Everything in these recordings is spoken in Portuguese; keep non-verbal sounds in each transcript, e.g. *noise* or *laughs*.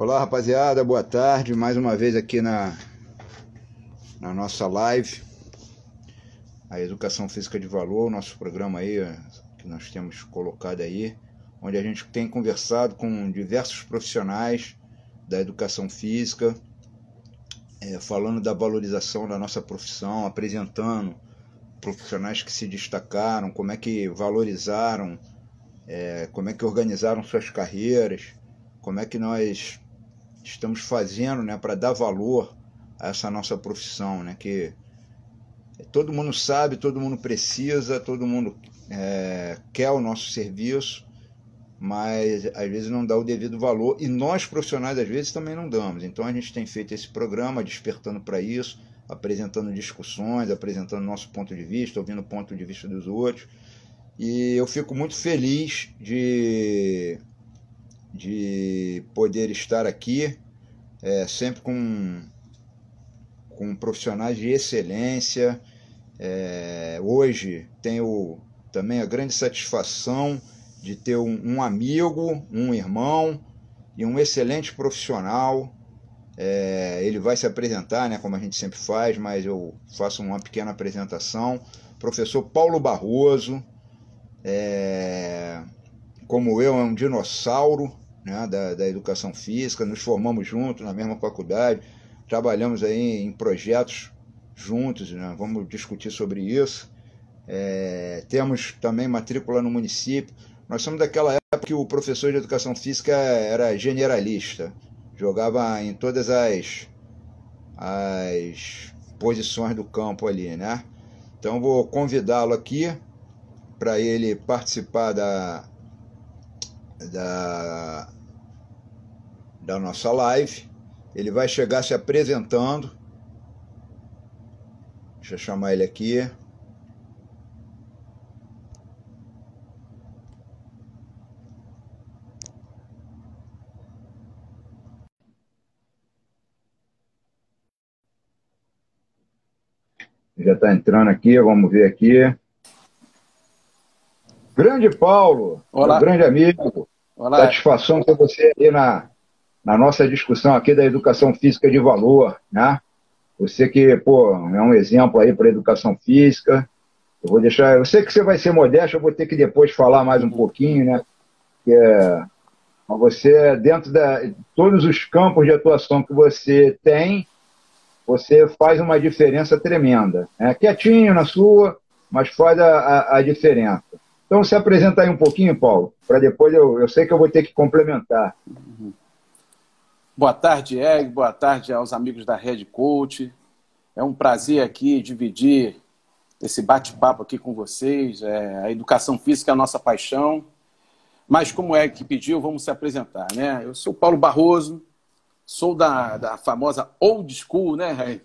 Olá, rapaziada, boa tarde. Mais uma vez aqui na, na nossa live. A Educação Física de Valor, o nosso programa aí, que nós temos colocado aí, onde a gente tem conversado com diversos profissionais da educação física, é, falando da valorização da nossa profissão, apresentando profissionais que se destacaram, como é que valorizaram, é, como é que organizaram suas carreiras, como é que nós estamos fazendo né, para dar valor a essa nossa profissão, né, que todo mundo sabe, todo mundo precisa, todo mundo é, quer o nosso serviço, mas às vezes não dá o devido valor e nós profissionais às vezes também não damos. Então a gente tem feito esse programa despertando para isso, apresentando discussões, apresentando nosso ponto de vista, ouvindo o ponto de vista dos outros. E eu fico muito feliz de de poder estar aqui, é, sempre com, com profissionais de excelência. É, hoje tenho também a grande satisfação de ter um, um amigo, um irmão e um excelente profissional. É, ele vai se apresentar, né, como a gente sempre faz, mas eu faço uma pequena apresentação. Professor Paulo Barroso, é, como eu, é um dinossauro né, da, da educação física, nos formamos juntos na mesma faculdade, trabalhamos aí em projetos juntos, né, vamos discutir sobre isso. É, temos também matrícula no município. Nós somos daquela época que o professor de educação física era generalista, jogava em todas as, as posições do campo ali, né? Então vou convidá-lo aqui para ele participar da, da, da nossa live. Ele vai chegar se apresentando. Deixa eu chamar ele aqui. Já está entrando aqui, vamos ver aqui. Grande Paulo, Olá. grande amigo. Olá. Satisfação ter você aí na, na nossa discussão aqui da educação física de valor, né? Você que, pô, é um exemplo aí para educação física. Eu vou deixar, eu sei que você vai ser modesto, eu vou ter que depois falar mais um pouquinho, né? Que é, você, dentro de todos os campos de atuação que você tem, você faz uma diferença tremenda. Né? Quietinho na sua, mas faz a, a, a diferença. Então, se apresenta aí um pouquinho, Paulo, para depois eu, eu sei que eu vou ter que complementar. Boa tarde, Eg. Boa tarde aos amigos da Red Coach. É um prazer aqui dividir esse bate-papo aqui com vocês. É, a educação física é a nossa paixão. Mas, como é que pediu, vamos se apresentar, né? Eu sou Paulo Barroso, sou da, da famosa Old School, né, Eg?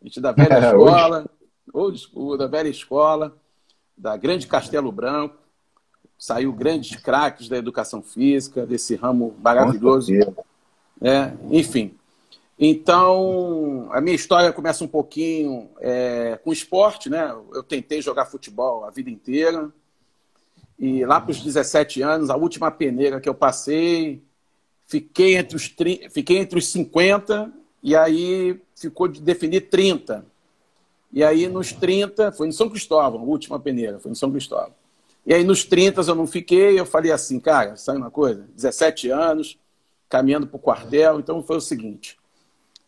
A gente da *laughs* velha escola, old school, da velha escola, da grande Castelo Branco saiu grandes craques da educação física, desse ramo maravilhoso. É, enfim. Então, a minha história começa um pouquinho é, com esporte, né? Eu tentei jogar futebol a vida inteira. E lá para os 17 anos, a última peneira que eu passei, fiquei entre os, fiquei entre os 50 e aí ficou de definir 30. E aí nos 30, foi em São Cristóvão, a última peneira, foi em São Cristóvão. E aí nos 30 eu não fiquei, eu falei assim, cara, sabe uma coisa? 17 anos, caminhando para o quartel, então foi o seguinte,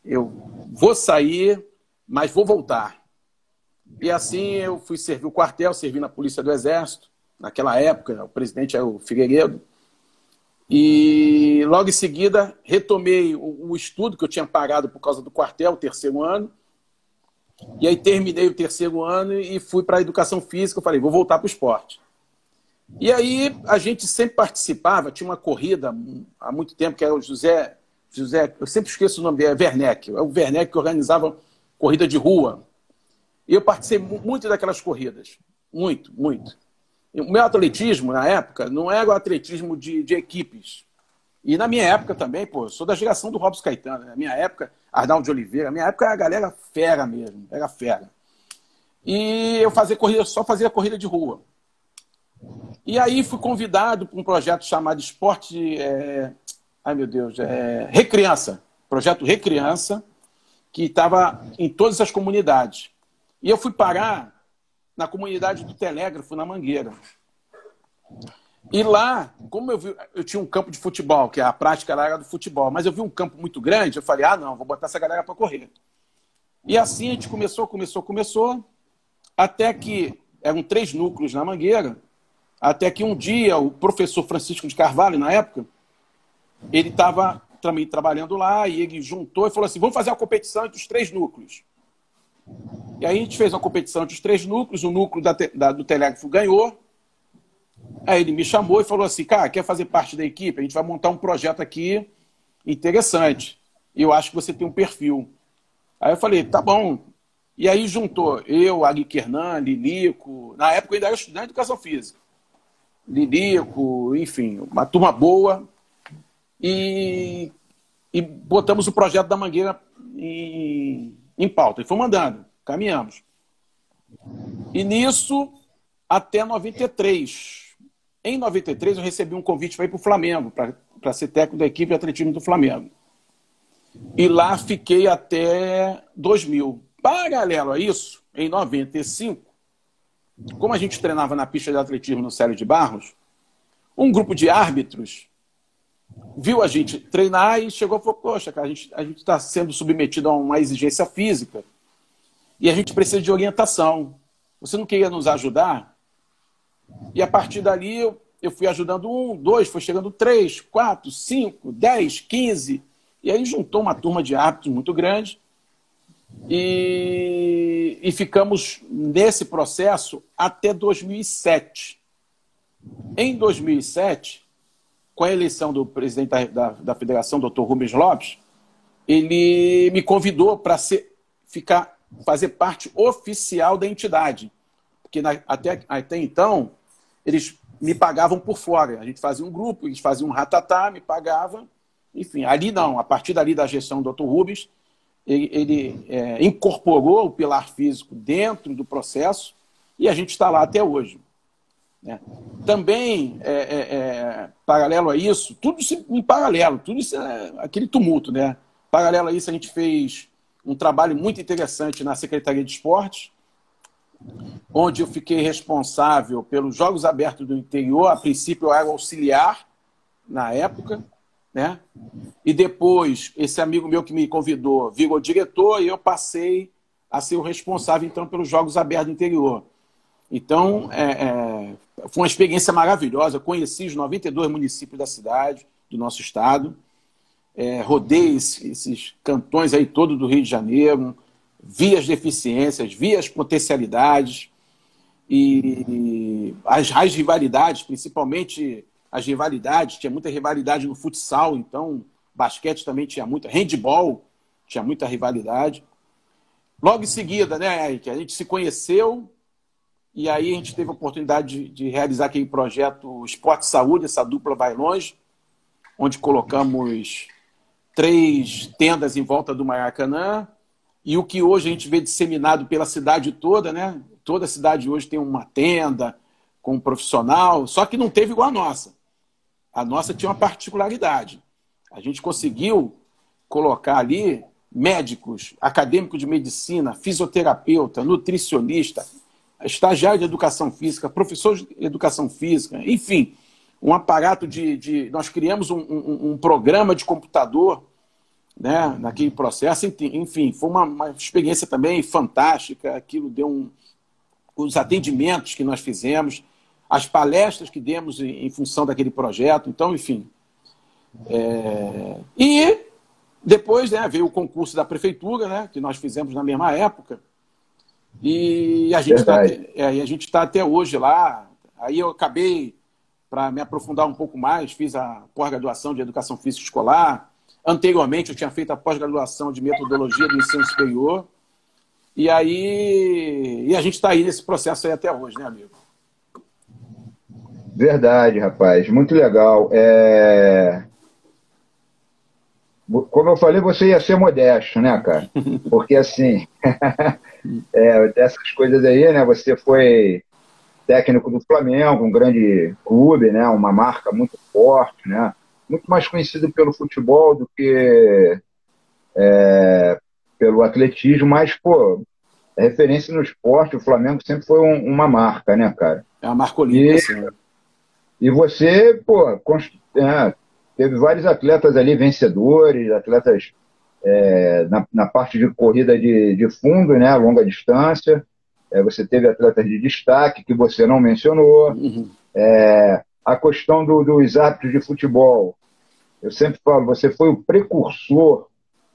eu vou sair, mas vou voltar. E assim eu fui servir o quartel, servi na Polícia do Exército, naquela época, o presidente era o Figueiredo, e logo em seguida retomei o, o estudo que eu tinha parado por causa do quartel, o terceiro ano, e aí terminei o terceiro ano e fui para a educação física. Eu falei, vou voltar para o esporte. E aí a gente sempre participava, tinha uma corrida há muito tempo, que era o José, José eu sempre esqueço o nome dele, é Werneck, é o Werneck que organizava corrida de rua. E eu participei muito daquelas corridas, muito, muito. O meu atletismo, na época, não era o atletismo de, de equipes. E na minha época também, pô, sou da geração do Robson Caetano. Né? Na minha época, Arnaldo de Oliveira, na minha época a galera fera mesmo, era fera. E eu fazia corrida, só fazia corrida de rua. E aí fui convidado para um projeto chamado Esporte. É, ai meu Deus, é, Recriança, projeto Recriança, que estava em todas as comunidades. E eu fui parar na comunidade do Telégrafo, na Mangueira. E lá, como eu vi, eu tinha um campo de futebol, que a prática era do futebol, mas eu vi um campo muito grande, eu falei, ah, não, vou botar essa galera para correr. E assim a gente começou, começou, começou, até que eram três núcleos na Mangueira, até que um dia o professor Francisco de Carvalho, na época, ele estava também trabalhando lá e ele juntou e falou assim: vamos fazer uma competição entre os três núcleos. E aí a gente fez uma competição entre os três núcleos, o núcleo da, da, do Telégrafo ganhou. Aí ele me chamou e falou assim: cara, quer fazer parte da equipe? A gente vai montar um projeto aqui interessante. Eu acho que você tem um perfil. Aí eu falei: tá bom. E aí juntou eu, Agui Kernan, Lilico. Na época eu ainda era estudante de educação física. Lilico, enfim, uma turma boa. E, e botamos o projeto da Mangueira em, em pauta. E foi mandando, caminhamos. E nisso, até 93. Em 93, eu recebi um convite para ir para o Flamengo, para ser técnico da equipe de atletismo do Flamengo. E lá fiquei até 2000. Paralelo a isso, em 95, como a gente treinava na pista de atletismo no Célio de Barros, um grupo de árbitros viu a gente treinar e chegou e falou: Poxa, cara, a gente a está sendo submetido a uma exigência física e a gente precisa de orientação. Você não queria nos ajudar? E a partir dali eu, eu fui ajudando um, dois, foi chegando três, quatro, cinco, dez, quinze. E aí juntou uma turma de árbitros muito grande e, e ficamos nesse processo até 2007. Em 2007, com a eleição do presidente da, da, da federação, doutor Rubens Lopes, ele me convidou para ficar fazer parte oficial da entidade. Porque na, até, até então, eles me pagavam por fora. A gente fazia um grupo, eles faziam um ratatá, me pagavam. Enfim, ali não. A partir dali da gestão do Dr. Rubens, ele, ele é, incorporou o pilar físico dentro do processo e a gente está lá até hoje. Né? Também, é, é, é, paralelo a isso, tudo em paralelo, tudo isso é aquele tumulto. Né? Paralelo a isso, a gente fez um trabalho muito interessante na Secretaria de Esportes, onde eu fiquei responsável pelos Jogos Abertos do Interior. A princípio, eu era auxiliar na época, né? E depois, esse amigo meu que me convidou virou diretor e eu passei a ser o responsável, então, pelos Jogos Abertos do Interior. Então, é, é, foi uma experiência maravilhosa. Eu conheci os 92 municípios da cidade, do nosso estado. É, rodei esses cantões aí todo do Rio de Janeiro, vi as deficiências, vi as potencialidades e as, as rivalidades, principalmente as rivalidades, tinha muita rivalidade no futsal, então basquete também tinha muita, handball tinha muita rivalidade. Logo em seguida, né, Eric, a gente se conheceu e aí a gente teve a oportunidade de, de realizar aquele projeto Esporte Saúde, essa dupla vai longe, onde colocamos três tendas em volta do Maracanã e o que hoje a gente vê disseminado pela cidade toda, né? Toda a cidade hoje tem uma tenda com um profissional, só que não teve igual a nossa. A nossa tinha uma particularidade. A gente conseguiu colocar ali médicos, acadêmicos de medicina, fisioterapeuta, nutricionista, estagiário de educação física, professor de educação física, enfim, um aparato de. de nós criamos um, um, um, programa de computador né, naquele processo, enfim, foi uma, uma experiência também fantástica. Aquilo deu um. Os atendimentos que nós fizemos, as palestras que demos em, em função daquele projeto. Então, enfim. É... E depois né, veio o concurso da prefeitura, né, que nós fizemos na mesma época. E a gente está é, tá até hoje lá. Aí eu acabei, para me aprofundar um pouco mais, fiz a pós-graduação de Educação Física Escolar. Anteriormente eu tinha feito a pós-graduação de Metodologia do Ensino Superior. E aí e a gente está aí nesse processo aí até hoje, né, amigo? Verdade, rapaz. Muito legal. É... Como eu falei, você ia ser modesto, né, cara? *laughs* Porque assim, *laughs* é, dessas coisas aí, né? Você foi técnico do Flamengo, um grande clube, né? Uma marca muito forte, né? muito mais conhecido pelo futebol do que é, pelo atletismo, mas, pô, referência no esporte, o Flamengo sempre foi um, uma marca, né, cara? É uma marca olímpica, e, e você, pô, const... é, teve vários atletas ali vencedores, atletas é, na, na, parte de corrida de, de fundo, né, longa distância. É, você teve atletas de destaque que você não mencionou. Uhum. É, a questão do, dos árbitros de futebol. Eu sempre falo, você foi o precursor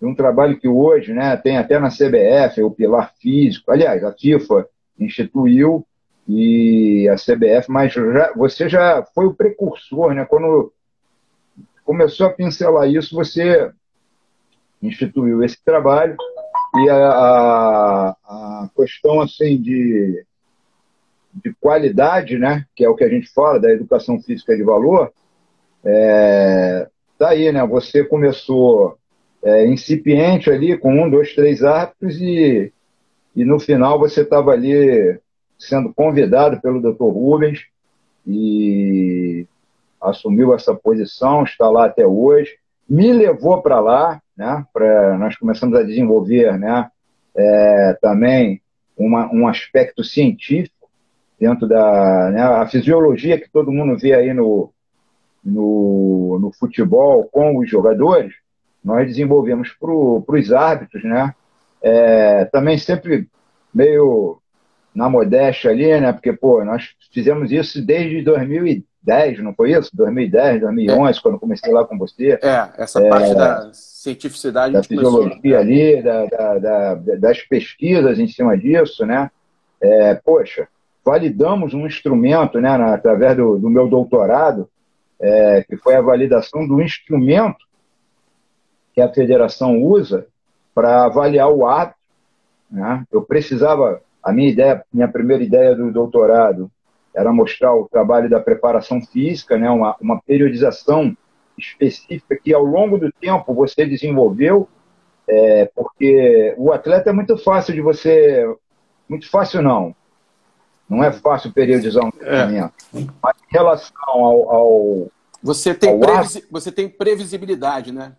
de um trabalho que hoje né, tem até na CBF, o pilar físico. Aliás, a FIFA instituiu e a CBF, mas já, você já foi o precursor, né? Quando começou a pincelar isso, você instituiu esse trabalho e a, a, questão assim de, de qualidade, né, que é o que a gente fala da educação física de valor, é, tá aí, né? Você começou é, incipiente ali com um, dois, três árbitros e, e no final você estava ali sendo convidado pelo Dr. Rubens e assumiu essa posição, está lá até hoje, me levou para lá, né? Pra, nós começamos a desenvolver, né? É, também uma, um aspecto científico dentro da né, a fisiologia que todo mundo vê aí no, no, no futebol com os jogadores, nós desenvolvemos para os árbitros, né? É, também sempre meio na modéstia ali, né? Porque, pô, nós fizemos isso desde 2010, não foi isso? 2010, 2011, é. quando comecei lá com você. É, essa é, parte da cientificidade. Da fisiologia começou, ali, da, da, da, das pesquisas em cima disso, né? É, poxa, validamos um instrumento, né, na, através do, do, meu doutorado, é, que foi a validação do instrumento que a federação usa para avaliar o ato. Né? Eu precisava a minha ideia, minha primeira ideia do doutorado era mostrar o trabalho da preparação física, né, uma, uma periodização específica que ao longo do tempo você desenvolveu, é, porque o atleta é muito fácil de você, muito fácil não, não é fácil periodizar um treinamento, é. mas em relação ao, ao você tem, previsi você tem previsibilidade, né?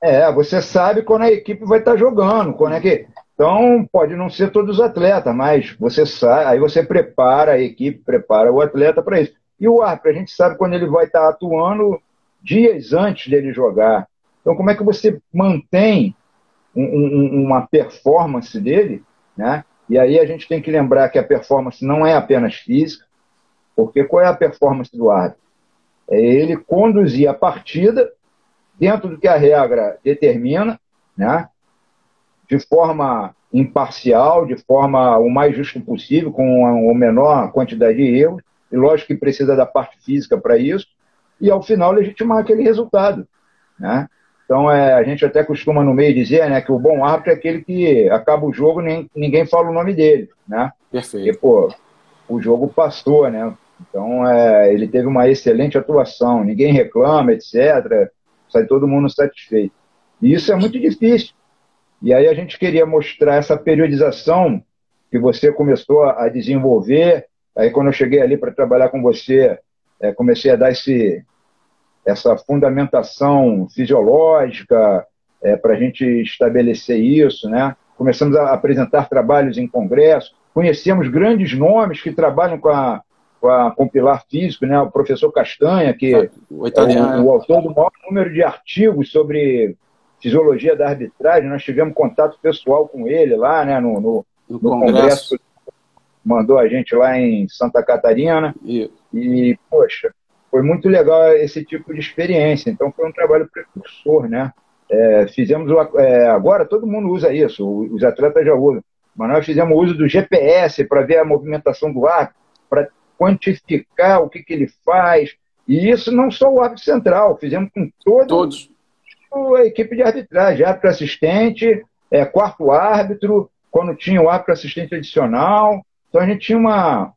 É, você sabe quando a equipe vai estar jogando, quando é que então, pode não ser todos os atletas, mas você sabe, aí você prepara a equipe, prepara o atleta para isso. E o árbitro, a gente sabe quando ele vai estar atuando dias antes dele jogar. Então, como é que você mantém um, um, uma performance dele, né? E aí a gente tem que lembrar que a performance não é apenas física, porque qual é a performance do árbitro? É ele conduzir a partida dentro do que a regra determina, né? De forma imparcial, de forma o mais justo possível, com a, menor quantidade de erros, e lógico que precisa da parte física para isso, e ao final legitimar aquele resultado. Né? Então, é, a gente até costuma no meio dizer né, que o bom árbitro é aquele que acaba o jogo nem ninguém fala o nome dele. Né? Perfeito. Porque, pô, o jogo passou, né? Então, é, ele teve uma excelente atuação, ninguém reclama, etc. Sai todo mundo satisfeito. E isso é muito difícil. E aí a gente queria mostrar essa periodização que você começou a desenvolver. Aí quando eu cheguei ali para trabalhar com você, é, comecei a dar esse, essa fundamentação fisiológica é, para a gente estabelecer isso, né? Começamos a apresentar trabalhos em congresso, conhecemos grandes nomes que trabalham com a, com, a, com o pilar físico, né? O professor Castanha, que é o, o, o autor do maior número de artigos sobre fisiologia da arbitragem, nós tivemos contato pessoal com ele lá, né, no, no, no, no congresso. mandou a gente lá em Santa Catarina. E... e, poxa, foi muito legal esse tipo de experiência. Então, foi um trabalho precursor, né? É, fizemos, o, é, agora todo mundo usa isso, os atletas já usam, mas nós fizemos uso do GPS para ver a movimentação do ar, para quantificar o que, que ele faz, e isso não só o árbitro central, fizemos com todo, todos a equipe de arbitragem, árbitro assistente, é, quarto árbitro, quando tinha o árbitro assistente adicional. Então a gente tinha uma.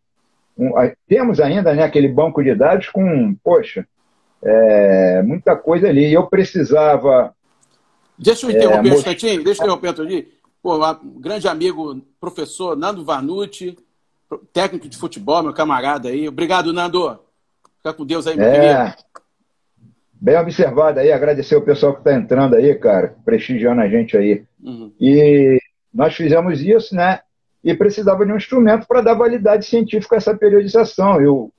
Um, temos ainda né, aquele banco de dados com, poxa, é, muita coisa ali. E eu precisava. Deixa eu interromper é, um instantinho, deixa eu interromper ali. Pô, um grande amigo, professor Nando Vanucci, técnico de futebol, meu camarada aí. Obrigado, Nando. Fica com Deus aí, meu é. querido. Bem observado aí, agradecer o pessoal que está entrando aí, cara, prestigiando a gente aí. Uhum. E nós fizemos isso, né? E precisava de um instrumento para dar validade científica a essa periodização. E o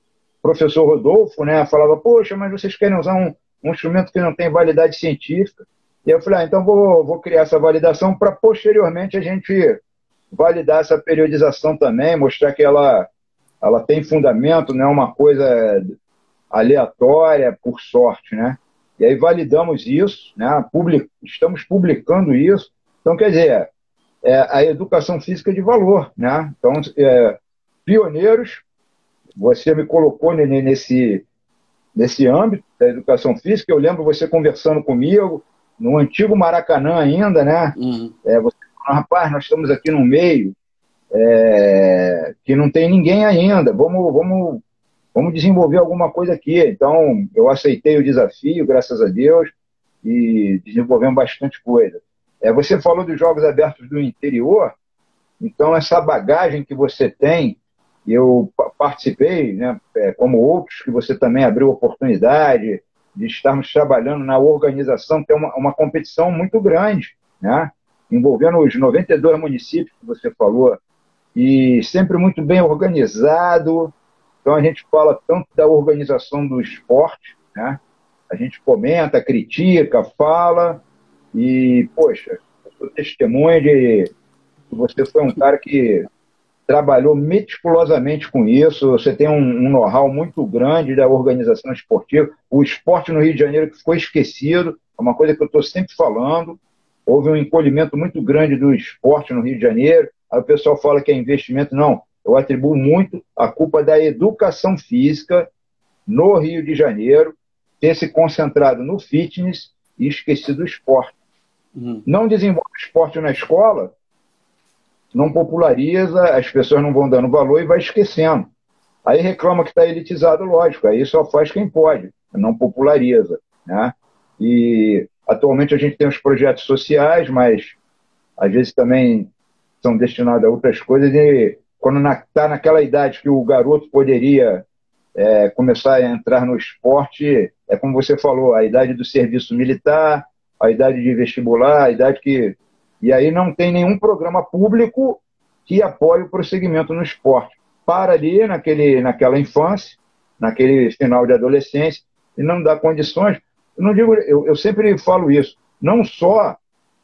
professor Rodolfo, né, falava, poxa, mas vocês querem usar um, um instrumento que não tem validade científica? E eu falei, ah, então vou, vou criar essa validação para posteriormente a gente validar essa periodização também, mostrar que ela, ela tem fundamento, não é uma coisa aleatória por sorte, né? E aí validamos isso, né? Public, estamos publicando isso. Então, quer dizer, é a educação física de valor, né? Então, é, pioneiros, você me colocou nesse, nesse âmbito da educação física. Eu lembro você conversando comigo, no antigo Maracanã ainda, né? Uhum. É, você falou, rapaz, nós estamos aqui no meio é, que não tem ninguém ainda, vamos, vamos, vamos desenvolver alguma coisa aqui. Então, eu aceitei o desafio, graças a Deus, e desenvolvemos bastante coisa. É, você falou dos Jogos Abertos do Interior, então essa bagagem que você tem, eu participei, né, é, como outros, que você também abriu oportunidade, de estarmos trabalhando na organização, que é uma, uma competição muito grande, né? envolvendo os 92 municípios que você falou, e sempre muito bem organizado. Então a gente fala tanto da organização do esporte, né? a gente comenta, critica, fala, e, poxa, eu sou testemunha de que você foi um cara que trabalhou meticulosamente com isso, você tem um, um know-how muito grande da organização esportiva. O esporte no Rio de Janeiro que ficou esquecido, é uma coisa que eu estou sempre falando. Houve um encolhimento muito grande do esporte no Rio de Janeiro. Aí o pessoal fala que é investimento. Não, eu atribuo muito a culpa da educação física no Rio de Janeiro ter se concentrado no fitness e esquecido o esporte. Uhum. Não desenvolve esporte na escola, não populariza, as pessoas não vão dando valor e vai esquecendo. Aí reclama que está elitizado, lógico, aí só faz quem pode, não populariza. Né? E atualmente a gente tem os projetos sociais, mas às vezes também são destinados a outras coisas e quando está na, naquela idade que o garoto poderia é, começar a entrar no esporte, é como você falou, a idade do serviço militar, a idade de vestibular, a idade que e aí não tem nenhum programa público que apoie o prosseguimento no esporte. Para ali naquele, naquela infância, naquele final de adolescência, e não dá condições. Eu não digo, eu, eu sempre falo isso, não só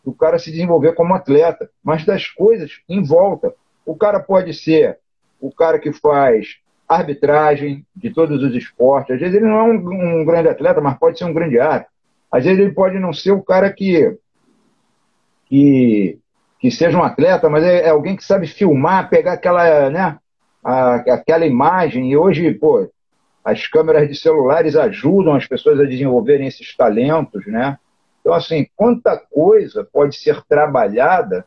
do cara se desenvolver como atleta, mas das coisas em volta. O cara pode ser o cara que faz arbitragem de todos os esportes. Às vezes ele não é um, um grande atleta, mas pode ser um grande árbitro. Às vezes ele pode não ser o cara que que, que seja um atleta, mas é, é alguém que sabe filmar, pegar aquela, né, a, aquela imagem. E hoje, pô, as câmeras de celulares ajudam as pessoas a desenvolverem esses talentos, né? Então, assim, quanta coisa pode ser trabalhada,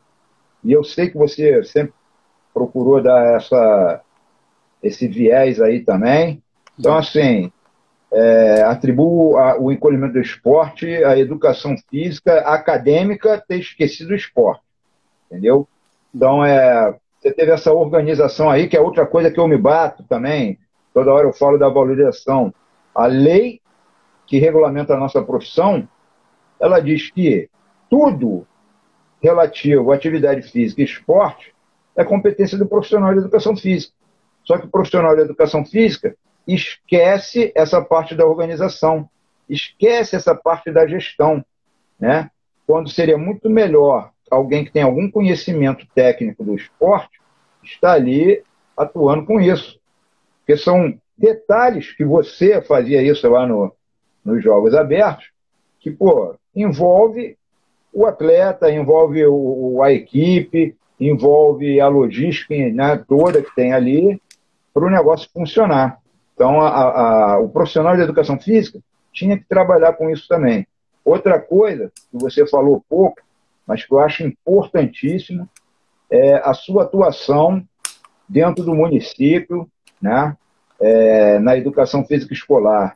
e eu sei que você sempre procurou dar essa, esse viés aí também. Então, assim, é, atribuo a, o encolhimento do esporte à educação física acadêmica ter esquecido o esporte, entendeu? Então, é, você teve essa organização aí, que é outra coisa que eu me bato também, toda hora eu falo da valorização. A lei que regulamenta a nossa profissão, ela diz que tudo relativo à atividade física e esporte é competência do profissional de educação física. Só que o profissional de educação física esquece essa parte da organização, esquece essa parte da gestão, né? Quando seria muito melhor alguém que tem algum conhecimento técnico do esporte estar ali atuando com isso. Porque são detalhes que você fazia isso lá no, nos Jogos Abertos, que, pô, envolve o atleta, envolve o, a equipe, envolve a logística né, toda que tem ali para o negócio funcionar. Então, a, a, o profissional de educação física tinha que trabalhar com isso também. Outra coisa que você falou pouco, mas que eu acho importantíssimo, é a sua atuação dentro do município, né, é, na educação física escolar.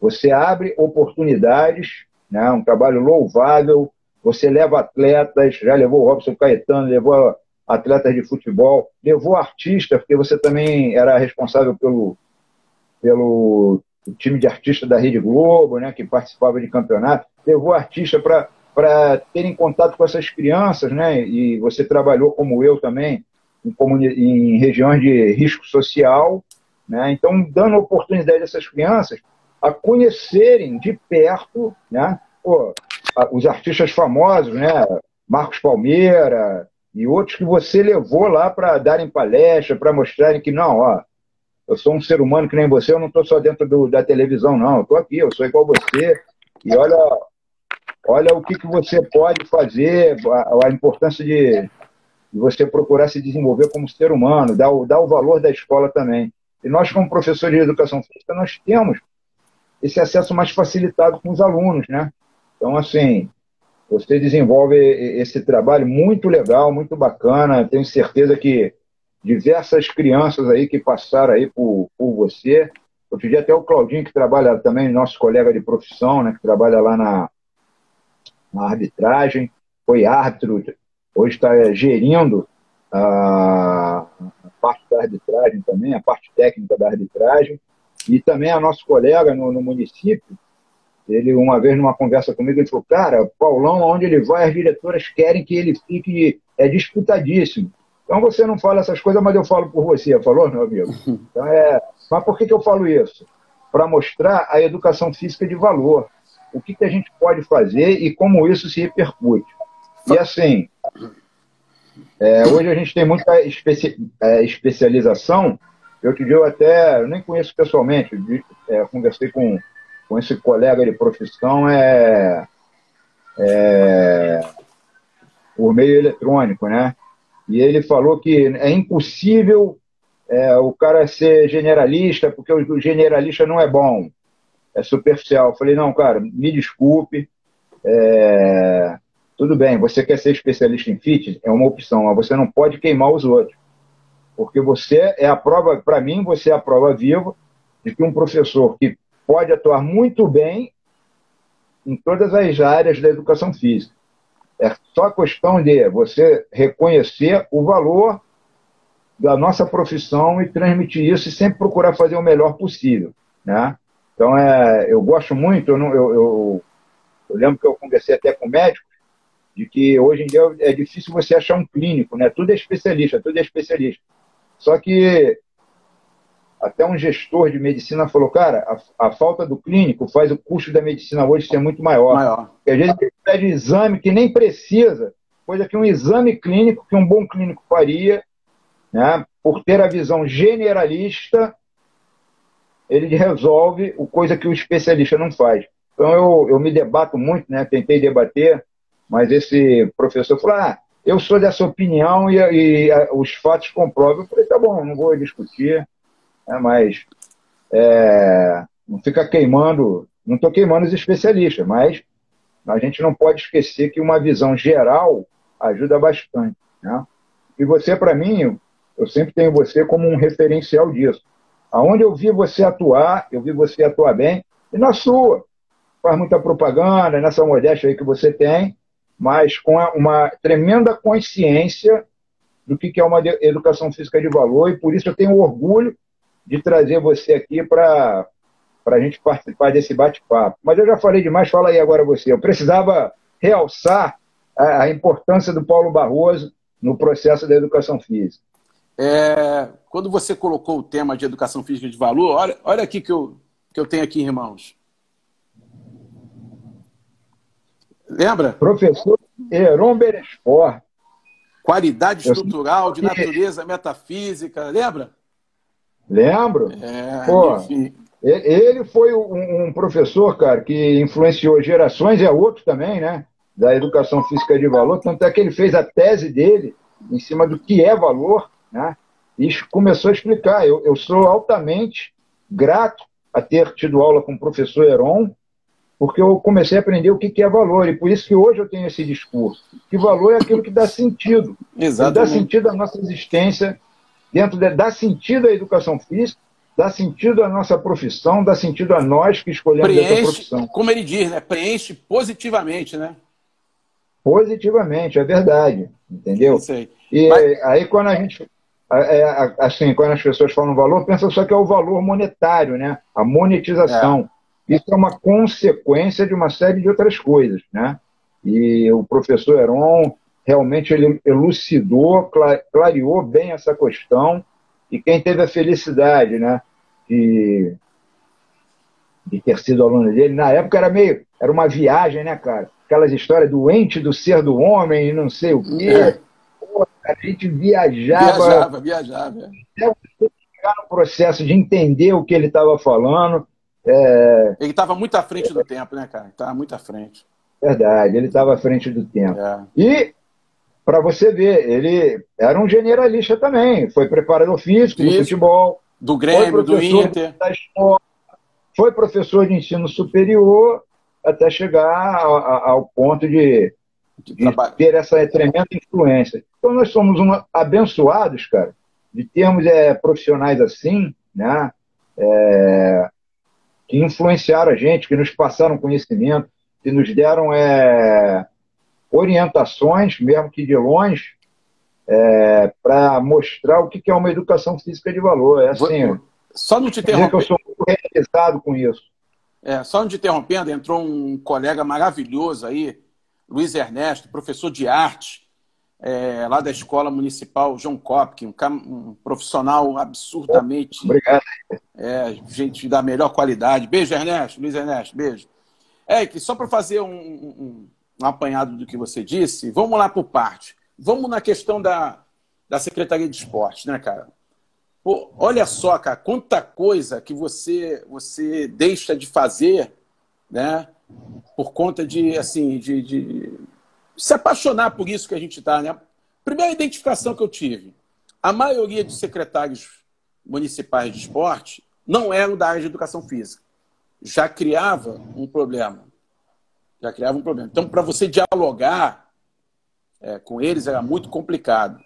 Você abre oportunidades, né, um trabalho louvável, você leva atletas, já levou o Robson Caetano, levou atletas de futebol, levou artistas, porque você também era responsável pelo pelo time de artista da Rede Globo, né, que participava de campeonato, levou artista para terem contato com essas crianças, né, e você trabalhou como eu também em, em regiões de risco social, né, então dando oportunidade a essas crianças a conhecerem de perto, né, pô, os artistas famosos, né, Marcos Palmeira e outros que você levou lá para darem palestra, para mostrarem que não, ó, eu sou um ser humano que nem você, eu não estou só dentro do, da televisão, não. Eu estou aqui, eu sou igual você. E olha, olha o que, que você pode fazer, a, a importância de, de, você procurar se desenvolver como ser humano, dar o, dar o valor da escola também. E nós, como professores de educação física, nós temos esse acesso mais facilitado com os alunos, né? Então, assim, você desenvolve esse trabalho muito legal, muito bacana. Tenho certeza que diversas crianças aí que passaram aí por, por você. Outro dia até o Claudinho, que trabalha também, nosso colega de profissão, né, que trabalha lá na, na arbitragem, foi árbitro, hoje está gerindo a, a parte da arbitragem também, a parte técnica da arbitragem, e também a nosso colega no, no município, ele uma vez numa conversa comigo, ele falou, cara, Paulão, onde ele vai, as diretoras querem que ele fique, é disputadíssimo. Então você não fala essas coisas, mas eu falo por você, falou, meu amigo? *laughs* Então é... Mas por que, que eu falo isso? Para mostrar a educação física de valor. O que, que a gente pode fazer e como isso se repercute. E assim, é, hoje a gente tem muita especi... é, especialização. Eu te digo até, eu nem conheço pessoalmente, é, conversei com, com esse colega de profissão é, é, por meio eletrônico, né? E ele falou que é impossível é, o cara ser generalista, porque o generalista não é bom, é superficial. Eu falei, não, cara, me desculpe, é, tudo bem, você quer ser especialista em fitness, é uma opção, mas você não pode queimar os outros. Porque você é a prova, para mim, você é a prova viva de que um professor que pode atuar muito bem em todas as áreas da educação física. É só questão de você reconhecer o valor da nossa profissão e transmitir isso e sempre procurar fazer o melhor possível, né? Então, é, eu gosto muito, eu, eu, eu, eu lembro que eu conversei até com médicos, de que hoje em dia é difícil você achar um clínico, né? Tudo é especialista, tudo é especialista. Só que até um gestor de medicina falou, cara, a, a, falta do clínico faz o custo da medicina hoje ser muito maior. maior. Porque às vezes ele pede exame que nem precisa, coisa que um exame clínico, que um bom clínico faria, né, por ter a visão generalista, ele resolve o coisa que o especialista não faz. Então eu, eu me debato muito, né, tentei debater, mas esse professor falou, ah, eu sou dessa opinião e, e, e os fatos comprovam. Eu falei, tá bom, não vou discutir né? mas é, não fica queimando, não estou queimando os especialistas, mas a gente não pode esquecer que uma visão geral ajuda bastante. Né? E você, para mim, eu sempre tenho você como um referencial disso. Aonde eu vi você atuar, eu vi você atuar bem, e na sua. Faz muita propaganda, nessa modéstia aí que você tem, mas com uma tremenda consciência do que é uma educação física de valor, e por isso eu tenho orgulho de trazer você aqui para a gente participar desse bate-papo. Mas eu já falei demais, fala aí agora você. Eu precisava realçar a, a importância do Paulo Barroso no processo da educação física. É, quando você colocou o tema de educação física de valor, olha, olha aqui que eu, que eu tenho aqui, irmãos. Lembra? Professor Heron Beresford. Qualidade estrutural, de natureza metafísica, lembra? Lembro. É, Pô, ele foi um, professor, cara, que influenciou gerações, é outro também, né? Da educação física de valor. Tanto é que ele fez a tese dele em cima do que é valor, né? E começou a explicar. Eu, eu sou altamente grato a ter tido aula com o professor Heron, porque eu comecei a aprender o que é valor. E por isso que hoje eu tenho esse discurso. Que valor é aquilo que dá sentido. Exatamente. Dá sentido à nossa existência dentro de, dá sentido à educação física, dá sentido à nossa profissão, dá sentido a nós que escolhemos preenche, essa profissão. Como ele diz, né? Preenche positivamente, né? Positivamente, é verdade. Entendeu? E Mas... aí quando a gente, é, assim, quando as pessoas falam valor, pensam só que é o valor monetário, né? A monetização. É. Isso é uma consequência de uma série de outras coisas, né? E o professor Heron realmente ele elucidou, clareou bem essa questão. E quem teve a felicidade, né, de, de ter sido aluno dele, na época era meio, era uma viagem, né, cara? Aquelas histórias do ente do ser do homem e não sei o quê. É. Pô, a gente viajava. Viajava, viajava. Até chegar no processo de entender o que ele estava falando. É... Ele estava muito à frente do tempo, né, cara? Estava muito à frente. Verdade, ele estava à frente do tempo. É. E, para você ver, ele era um generalista também. Foi preparador físico do futebol. Do Grêmio, do Inter. Da escola, foi professor de ensino superior até chegar ao ponto de, de, de ter essa tremenda influência. Então, nós somos uma, abençoados, cara, de termos é, profissionais assim, né? É, que influenciaram a gente, que nos passaram conhecimento, que nos deram é, orientações, mesmo que de longe, é, para mostrar o que é uma educação física de valor. É assim, só não te interromper. que eu sou muito realizado com isso. É, só não te interrompendo, entrou um colega maravilhoso aí, Luiz Ernesto, professor de arte, é, lá da Escola Municipal João Kopke, um, um profissional absurdamente. Obrigado. É, gente da melhor qualidade. Beijo, Ernesto, Luiz Ernesto, beijo. É, que só para fazer um, um, um, apanhado do que você disse, vamos lá por parte. Vamos na questão da, da Secretaria de Esporte, né, cara? Pô, olha só, cara, quanta coisa que você você deixa de fazer, né? Por conta de, assim, de, de se apaixonar por isso que a gente está, né? Primeira identificação que eu tive, a maioria dos secretários municipais de esporte não eram da área de educação física já criava um problema. Já criava um problema. Então, para você dialogar é, com eles era muito complicado.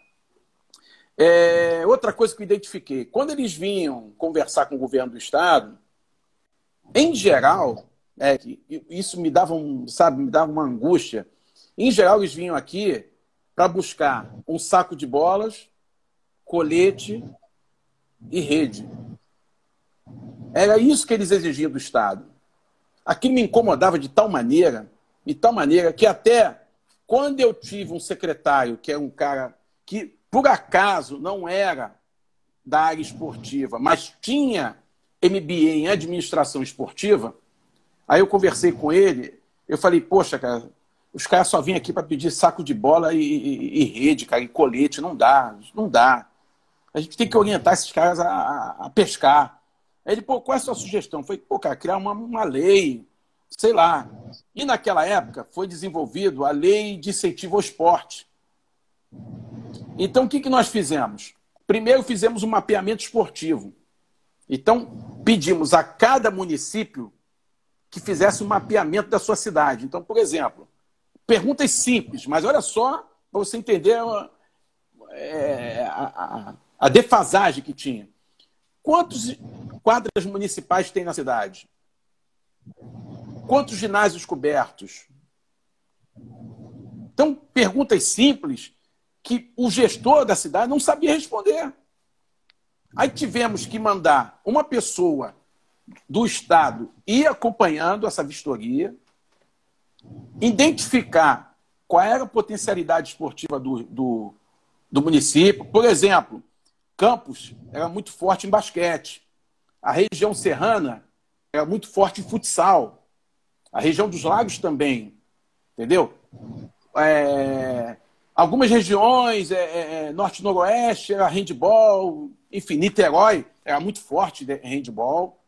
É, outra coisa que eu identifiquei, quando eles vinham conversar com o governo do estado, em geral, é, isso me dava um, sabe, me dava uma angústia. Em geral, eles vinham aqui para buscar um saco de bolas, colete e rede. Era isso que eles exigiam do Estado. Aquilo me incomodava de tal maneira, de tal maneira, que até quando eu tive um secretário, que é um cara que, por acaso, não era da área esportiva, mas tinha MBA em administração esportiva, aí eu conversei com ele, eu falei, poxa, cara, os caras só vinham aqui para pedir saco de bola e, e, e, rede, cara, e colete, não dá, não dá. A gente tem que orientar esses caras a, a pescar. Ele, pô, qual é a sua sugestão? Foi, pô, cara, criar uma, uma lei, sei lá. E naquela época foi desenvolvido a lei de incentivo ao esporte. Então, o que, que nós fizemos? Primeiro, fizemos um mapeamento esportivo. Então, pedimos a cada município que fizesse um mapeamento da sua cidade. Então, por exemplo, perguntas simples, mas olha só, para você entender é, a, a, a defasagem que tinha. Quantos quadras municipais tem na cidade? Quantos ginásios cobertos? Então, perguntas simples que o gestor da cidade não sabia responder. Aí tivemos que mandar uma pessoa do Estado ir acompanhando essa vistoria, identificar qual era a potencialidade esportiva do, do, do município. Por exemplo, Campos era muito forte em basquete. A região serrana era muito forte em futsal. A região dos lagos também. Entendeu? É... Algumas regiões, é, é, é norte-noroeste, era handball. Enfim, Niterói era muito forte handball.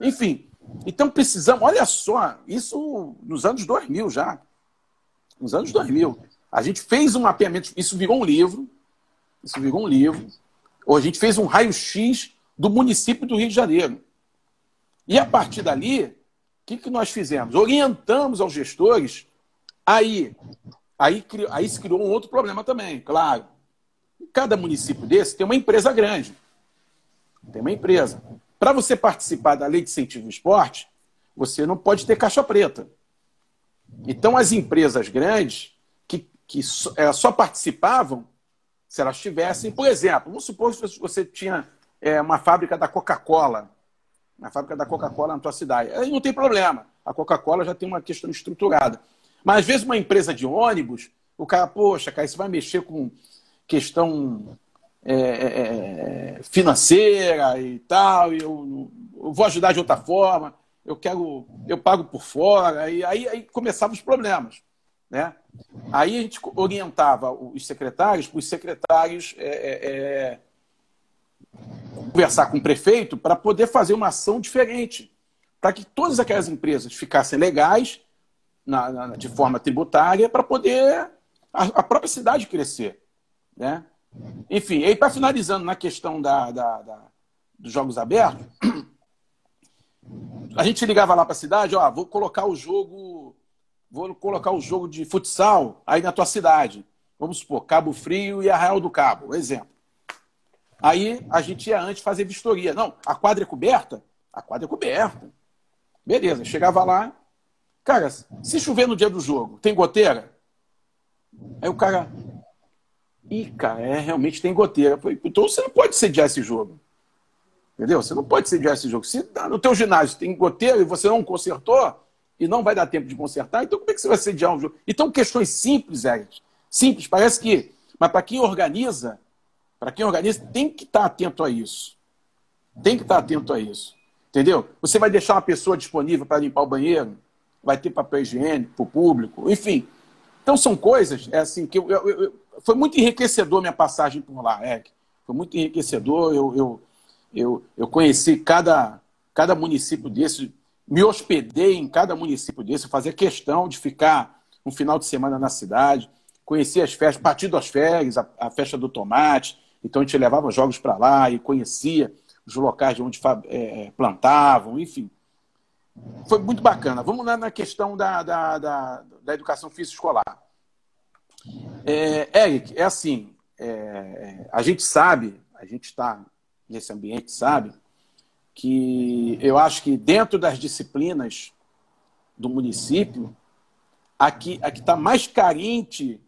Enfim, então precisamos, olha só, isso nos anos 2000 já. Nos anos 2000. A gente fez um mapeamento, isso virou um livro. Isso virou um livro ou a gente fez um raio-x do município do Rio de Janeiro. E a partir dali, o que, que nós fizemos? Orientamos aos gestores, aí, aí, aí se criou um outro problema também, claro. Cada município desse tem uma empresa grande. Tem uma empresa. Para você participar da lei de incentivo ao esporte, você não pode ter caixa preta. Então, as empresas grandes, que, que só, é, só participavam Se elas tivessem, por exemplo, vamos supor que você tinha é, uma fábrica da Coca-Cola, uma fábrica da Coca-Cola na tua cidade. Aí não tem problema. A Coca-Cola já tem uma questão estruturada. Mas às vezes uma empresa de ônibus, o cara, poxa, cara, você vai mexer com questão é, é, é financeira e tal, e eu, eu, vou ajudar de outra forma, eu quero, eu pago por fora, e aí, aí começavam os problemas. Né? Aí a gente orientava os secretários para os secretários é, é, é, conversar com o prefeito para poder fazer uma ação diferente, para que todas aquelas empresas ficassem legais na, na, de forma tributária para poder a, a, própria cidade crescer. Né? Enfim, aí para finalizando na questão da, da, da, dos jogos abertos, a gente ligava lá para a cidade, ó, vou colocar o jogo, vou colocar o jogo de futsal aí na tua cidade. Vamos supor, Cabo Frio e Arraial do Cabo, exemplo. Aí a gente ia antes fazer vistoria. Não, a quadra é coberta? A quadra é coberta. Beleza, chegava lá, Cara, se chover no dia do jogo, tem goteira? Aí o cara. Ih, cara, é, realmente tem goteira. Então você não pode sediar esse jogo. Entendeu? Você não pode sediar esse jogo. Se no teu ginásio tem goteira e você não consertou, e não vai dar tempo de consertar, então como é que você vai sediar um jogo? Então, questões simples, Eric. Simples, parece que. Mas para quem organiza, para quem organiza, tem que estar atento a isso. Tem que estar atento a isso. Entendeu? Você vai deixar uma pessoa disponível para limpar o banheiro? vai ter papel higiênico para o público, enfim. Então são coisas, é assim, que eu, eu, eu, foi muito enriquecedor minha passagem por lá, é, foi muito enriquecedor, eu, eu, eu, eu conheci cada, cada município desse, me hospedei em cada município desse, fazia questão de ficar um final de semana na cidade, conheci as festas, partido das férias, a, a festa do tomate, então a gente levava jogos para lá e conhecia os locais de onde é, plantavam, enfim foi muito bacana. Vamos lá na questão da, da, da, da educação física escolar. É, Eric, é assim, é, a gente sabe, a gente está nesse ambiente, sabe, que eu acho que dentro das disciplinas do município, a que está mais carente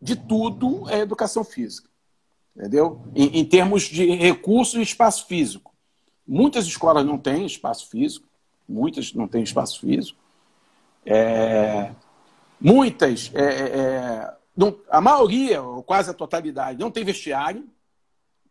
de tudo é a educação física. Entendeu? Em, em termos de recursos e espaço físico. Muitas escolas não têm espaço físico muitas não têm espaço físico. É, muitas, é, é, é, não, a maioria, ou quase a totalidade, não tem vestiário.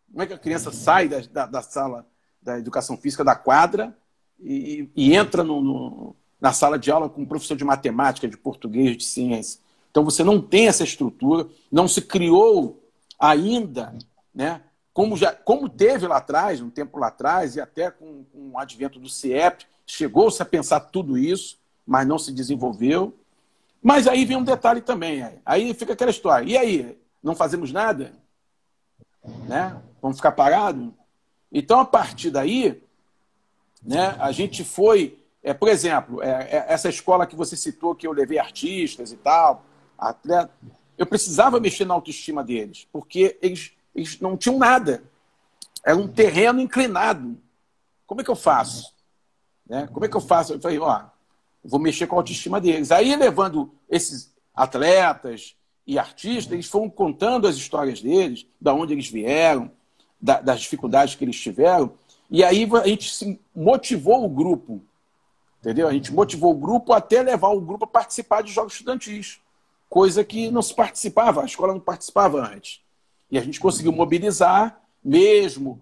Como é que a criança sai da, da, da sala da educação física, da quadra, e, e entra no, no, na sala de aula com um professor de matemática, de português, de ciência? Então você não tem essa estrutura, não se criou ainda, né? Como, já, como teve lá atrás, um tempo lá atrás, e até com, com o advento do CIEP, Chegou-se a pensar tudo isso, mas não se desenvolveu. Mas aí vem um detalhe também. Aí fica aquela história. E aí? Não fazemos nada? Né? Vamos ficar parados? Então, a partir daí, né, a gente foi. É, por exemplo, é, é, essa escola que você citou, que eu levei artistas e tal, atleta, eu precisava mexer na autoestima deles, porque eles, eles não tinham nada. Era um terreno inclinado. Como é que eu faço? Né? Como é que eu faço? Eu falei, ó, vou mexer com a autoestima deles. Aí, levando esses atletas e artistas, eles foram contando as histórias deles, da onde eles vieram, da, das dificuldades que eles tiveram. E aí a gente motivou o grupo, entendeu? A gente motivou o grupo até levar o grupo a participar de jogos estudantis, coisa que não se participava, a escola não participava antes. E a gente conseguiu mobilizar, mesmo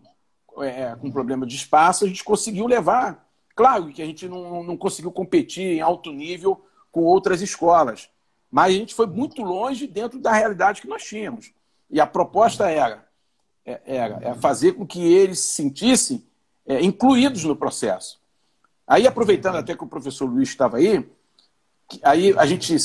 é, com problema de espaço, a gente conseguiu levar Claro que a gente não, não conseguiu competir em alto nível com outras escolas, mas a gente foi muito longe dentro da realidade que nós tínhamos. E a proposta era, é, era, era fazer com que eles se sentissem é, incluídos no processo. Aí, aproveitando até que o professor Luiz estava aí, aí a gente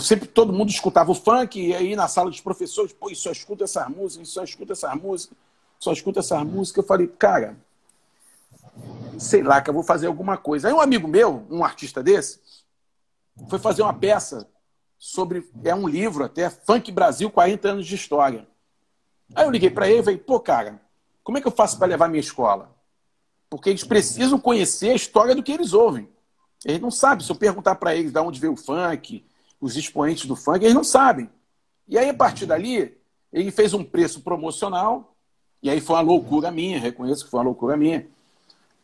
sempre todo mundo escutava o funk, e aí na sala dos professores, pô, só escuta essas músicas, só escuta essas músicas, só escuta essas músicas. Eu falei, cara, sei lá, que eu vou fazer alguma coisa. Aí um amigo meu, um artista desse, foi fazer uma peça sobre, é um livro até, Funk Brasil, 40 anos de história. Aí eu liguei para ele e falei, pô, cara, como é que eu faço para levar minha escola? Porque eles precisam conhecer a história do que eles ouvem. Eles não sabem. Se eu perguntar para eles de onde veio o funk, os expoentes do funk, eles não sabem. E aí, a partir dali, ele fez um preço promocional, e aí foi uma loucura minha, reconheço que foi uma loucura minha.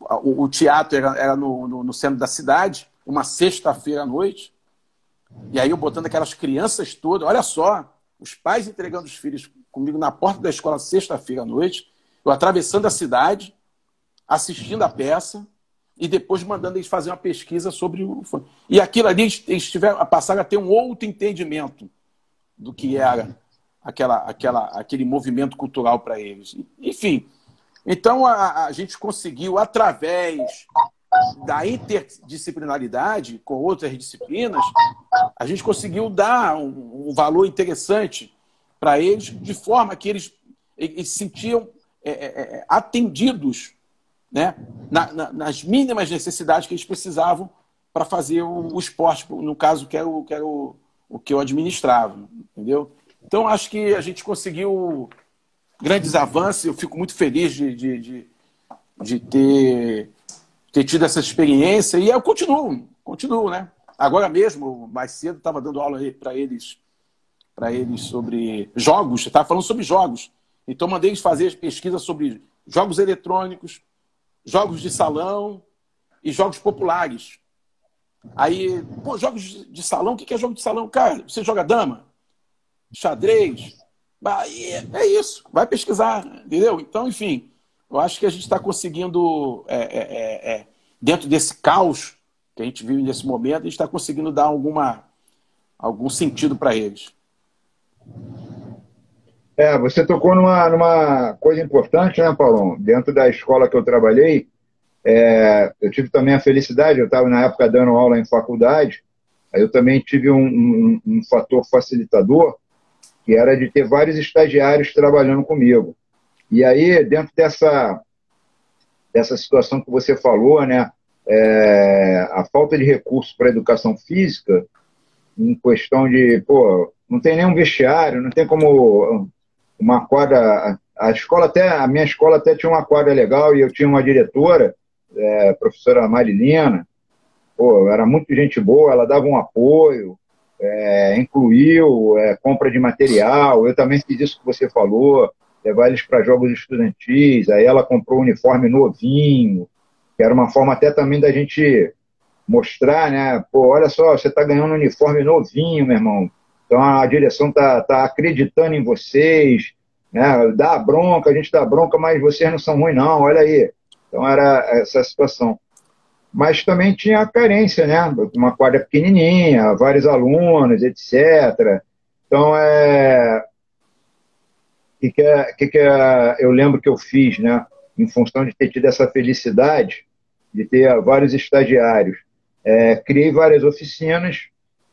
O, o teatro era, era no, no, no, centro da cidade, uma sexta-feira à noite, e aí eu botando aquelas crianças todas, olha só, os pais entregando os filhos comigo na porta da escola sexta-feira à noite, eu atravessando a cidade, assistindo a peça, e depois mandando eles fazer uma pesquisa sobre o. E aquilo ali eles tiveram, passaram a ter um outro entendimento do que era aquela, aquela, aquele movimento cultural para eles. Enfim, então a, a, gente conseguiu, através da interdisciplinaridade com outras disciplinas, a gente conseguiu dar um, um valor interessante para eles, de forma que eles, eles se sentiam é, é, é, atendidos né, na, na, nas mínimas necessidades que eles precisavam para fazer o, o, esporte, no caso que era, o, que era o, o que eu administrava, entendeu? Então, acho que a gente conseguiu grandes avanços. Eu fico muito feliz de, de, de, de ter, ter tido essa experiência. E eu continuo, continuo, né? Agora mesmo, mais cedo, estava dando aula para eles para eles sobre jogos. Estava falando sobre jogos. Então, mandei eles fazer pesquisa sobre jogos eletrônicos, jogos de salão e jogos populares. Aí, pô, jogos de salão, o que é jogo de salão? Cara, você joga dama? xadrez. É isso, vai pesquisar, entendeu? Então, enfim, eu acho que a gente está conseguindo, é, é, é, é, dentro desse caos que a gente vive nesse momento, a gente está conseguindo dar alguma, algum sentido para eles. É, você tocou numa, numa coisa importante, né, Paulão? Dentro da escola que eu trabalhei, é, eu tive também a felicidade, eu estava na época dando aula em faculdade, aí eu também tive um, um, um fator facilitador, que era de ter vários estagiários trabalhando comigo. E aí, dentro dessa, dessa situação que você falou, né, é, a falta de recurso para educação física, em questão de, pô, não tem nenhum vestiário, não tem como uma quadra. A escola até, a minha escola até tinha uma quadra legal e eu tinha uma diretora, é, professora Marilina, pô, era muito gente boa, ela dava um apoio, é, incluiu é, compra de material, eu também fiz isso que você falou, levar eles para jogos estudantis, aí ela comprou um uniforme novinho, que era uma forma até também da gente mostrar, né? Pô, olha só, você está ganhando um uniforme novinho, meu irmão. Então a direção está tá acreditando em vocês, né? Dá bronca, a gente dá bronca, mas vocês não são ruins, não, olha aí. Então era essa situação mas também tinha a carência, né? Uma quadra pequenininha, vários alunos, etc. Então, é... O que, que, é, que, que é, eu lembro que eu fiz, né? Em função de ter tido essa felicidade de ter vários estagiários. É, criei várias oficinas,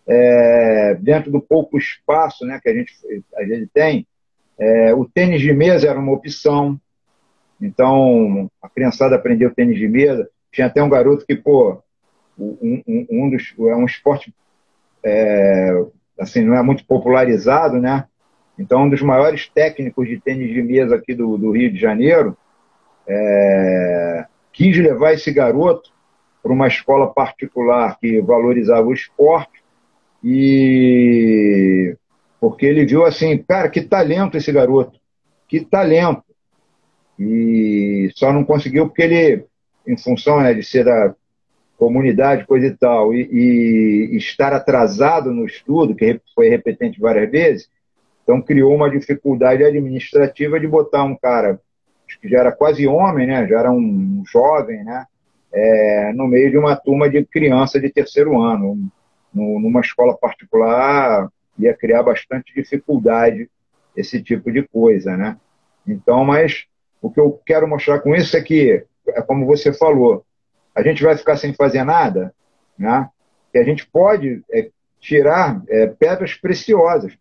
é, dentro do pouco espaço né, que a gente, a gente tem. É, o tênis de mesa era uma opção, então a criançada aprendeu tênis de mesa. Tinha até um garoto que, pô, um, um, um dos, é um esporte, é, assim, não é muito popularizado, né? Então, um dos maiores técnicos de tênis de mesa aqui do, do Rio de Janeiro é, quis levar esse garoto para uma escola particular que valorizava o esporte e porque ele viu assim, cara, que talento esse garoto, que talento. E só não conseguiu porque ele em função né, de ser da comunidade, coisa e tal, e, e, estar atrasado no estudo, que foi repetente várias vezes, então criou uma dificuldade administrativa de botar um cara que já era quase homem, né, já era um jovem, né, é, no meio de uma turma de criança de terceiro ano, numa escola particular, ia criar bastante dificuldade esse tipo de coisa, né? Então, mas o que eu quero mostrar com isso é que é como você falou, a gente vai ficar sem fazer nada, né? E a gente pode é, tirar é, pedras preciosas.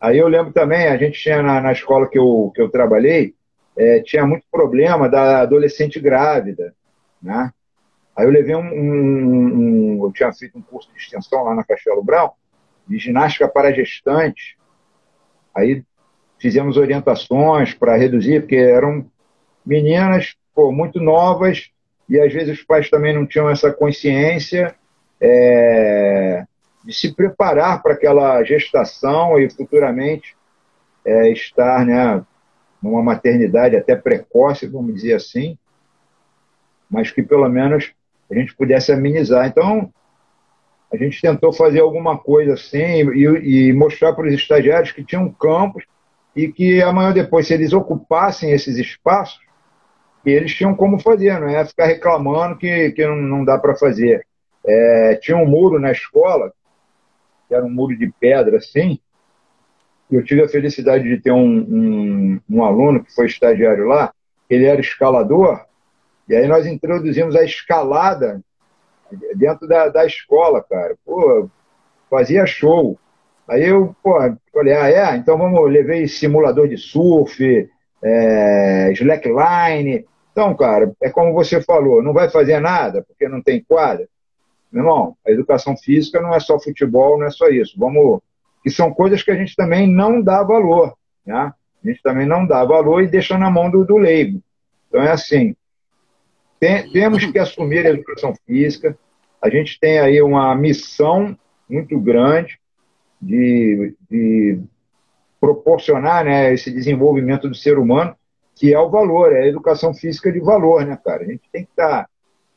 Aí eu lembro também, a gente tinha na, na escola que eu, que eu trabalhei, é, tinha muito problema da adolescente grávida, né? Aí eu levei um, um, um, Eu tinha feito um curso de extensão lá na Castelo Brão, de ginástica para gestantes. Aí fizemos orientações para reduzir, porque eram meninas pô, muito novas e às vezes os pais também não tinham essa consciência é, de se preparar para aquela gestação e futuramente é, estar né, numa maternidade até precoce, vamos dizer assim, mas que pelo menos a gente pudesse amenizar. Então, a gente tentou fazer alguma coisa assim e, e mostrar para os estagiários que tinham campos e que amanhã depois, se eles ocupassem esses espaços, eles tinham como fazer, não é ficar reclamando que, que não, não dá para fazer. É, tinha um muro na escola, que era um muro de pedra assim, eu tive a felicidade de ter um, um, um aluno que foi estagiário lá, ele era escalador, e aí nós introduzimos a escalada dentro da, da escola, cara. Pô, fazia show. Aí eu, pô, falei, ah, é? Então vamos, levei simulador de surf, é, slackline. Então, cara, é como você falou, não vai fazer nada porque não tem quadra. Meu irmão, a educação física não é só futebol, não é só isso. Vamos. Que são coisas que a gente também não dá valor. Né? A gente também não dá valor e deixa na mão do, do leigo. Então é assim. Tem, temos que assumir a educação física. A gente tem aí uma missão muito grande de, de proporcionar né, esse desenvolvimento do ser humano, que é o valor, é a educação física de valor, né, cara? A gente tem que estar